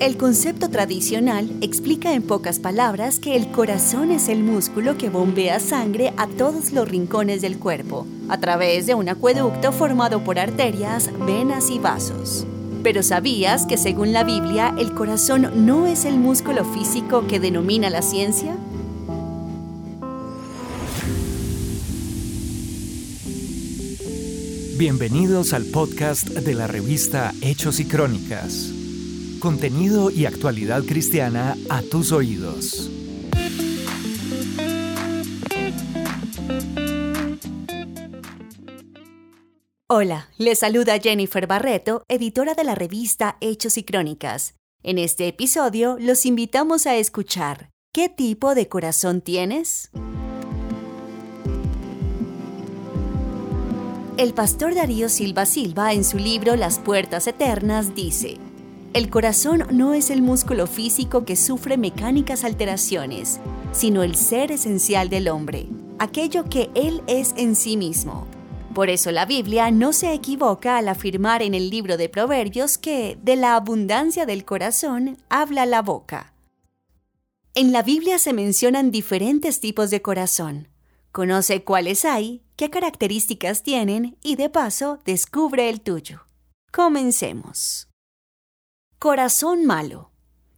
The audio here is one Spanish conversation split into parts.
El concepto tradicional explica en pocas palabras que el corazón es el músculo que bombea sangre a todos los rincones del cuerpo, a través de un acueducto formado por arterias, venas y vasos. Pero ¿sabías que según la Biblia el corazón no es el músculo físico que denomina la ciencia? Bienvenidos al podcast de la revista Hechos y Crónicas. Contenido y actualidad cristiana a tus oídos. Hola, les saluda Jennifer Barreto, editora de la revista Hechos y Crónicas. En este episodio los invitamos a escuchar ¿Qué tipo de corazón tienes? El pastor Darío Silva Silva en su libro Las Puertas Eternas dice, El corazón no es el músculo físico que sufre mecánicas alteraciones, sino el ser esencial del hombre, aquello que él es en sí mismo por eso la Biblia no se equivoca al afirmar en el libro de Proverbios que de la abundancia del corazón habla la boca. En la Biblia se mencionan diferentes tipos de corazón. Conoce cuáles hay, qué características tienen y de paso descubre el tuyo. Comencemos. Corazón malo.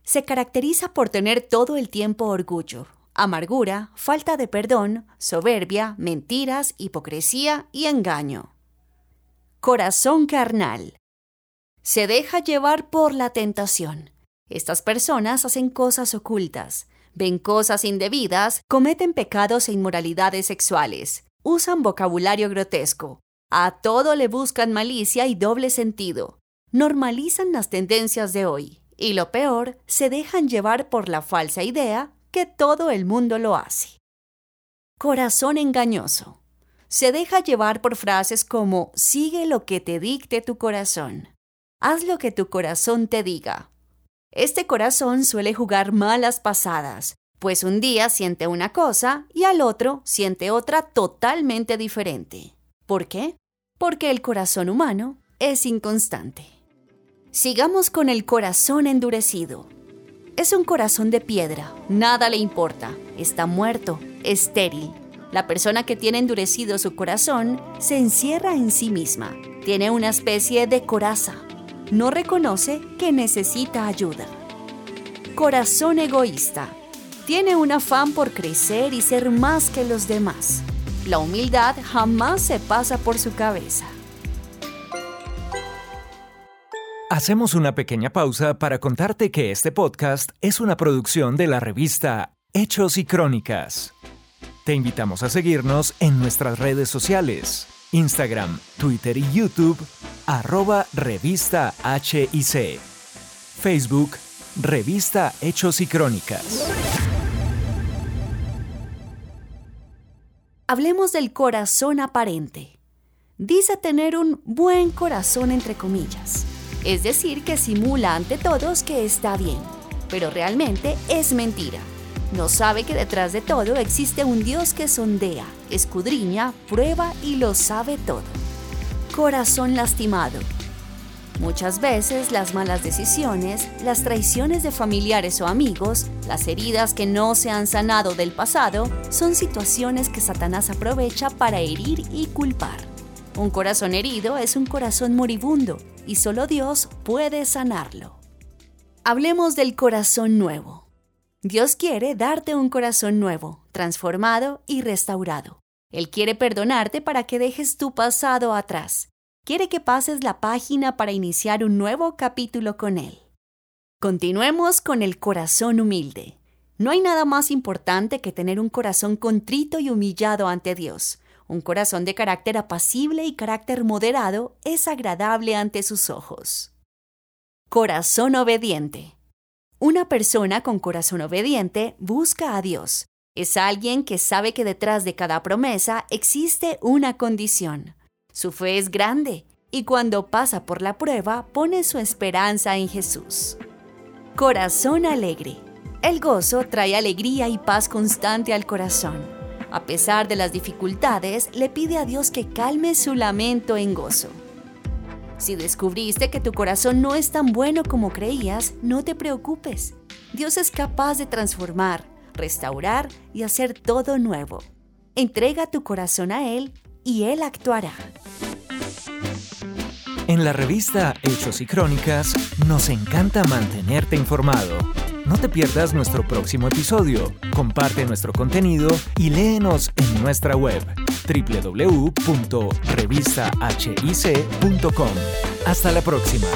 Se caracteriza por tener todo el tiempo orgullo, amargura, falta de perdón, soberbia, mentiras, hipocresía y engaño. Corazón carnal. Se deja llevar por la tentación. Estas personas hacen cosas ocultas, ven cosas indebidas, cometen pecados e inmoralidades sexuales, usan vocabulario grotesco, a todo le buscan malicia y doble sentido, normalizan las tendencias de hoy, y lo peor, se dejan llevar por la falsa idea que todo el mundo lo hace. Corazón engañoso. Se deja llevar por frases como sigue lo que te dicte tu corazón. Haz lo que tu corazón te diga. Este corazón suele jugar malas pasadas, pues un día siente una cosa y al otro siente otra totalmente diferente. ¿Por qué? Porque el corazón humano es inconstante. Sigamos con el corazón endurecido. Es un corazón de piedra, nada le importa, está muerto, estéril. La persona que tiene endurecido su corazón se encierra en sí misma, tiene una especie de coraza, no reconoce que necesita ayuda. Corazón egoísta. Tiene un afán por crecer y ser más que los demás. La humildad jamás se pasa por su cabeza. Hacemos una pequeña pausa para contarte que este podcast es una producción de la revista Hechos y Crónicas. Te invitamos a seguirnos en nuestras redes sociales, Instagram, Twitter y YouTube, arroba revista HIC, Facebook, revista Hechos y Crónicas. Hablemos del corazón aparente. Dice tener un buen corazón entre comillas es decir, que simula ante todos que está bien, pero realmente es mentira. No sabe que detrás de todo existe un Dios que sondea, escudriña, prueba y lo sabe todo. Corazón lastimado. Muchas veces las malas decisiones, las traiciones de familiares o amigos, las heridas que no se han sanado del pasado, son situaciones que Satanás aprovecha para herir y culpar. Un corazón herido es un corazón moribundo, y solo Dios puede sanarlo. Hablemos del corazón nuevo. Dios quiere darte un corazón nuevo, transformado y restaurado. Él quiere perdonarte para que dejes tu pasado atrás. Quiere que pases la página para iniciar un nuevo capítulo con Él. Continuemos con el corazón humilde. No hay nada más importante que tener un corazón contrito y humillado ante Dios. Un corazón de carácter apacible y carácter moderado es agradable ante sus ojos. Corazón obediente. Una persona con corazón obediente busca a Dios. Es alguien que sabe que detrás de cada promesa existe una condición. Su fe es grande y cuando pasa por la prueba pone su esperanza en Jesús. Corazón alegre. El gozo trae alegría y paz constante al corazón. A pesar de las dificultades, le pide a Dios que calme su lamento en gozo. Si descubriste que tu corazón no es tan bueno como creías, no te preocupes. Dios es capaz de transformar, restaurar y hacer todo nuevo. Entrega tu corazón a Él y Él actuará. En la revista Hechos y Crónicas nos encanta mantenerte informado. No te pierdas nuestro próximo episodio, comparte nuestro contenido y léenos en nuestra web www.revistahic.com. Hasta la próxima.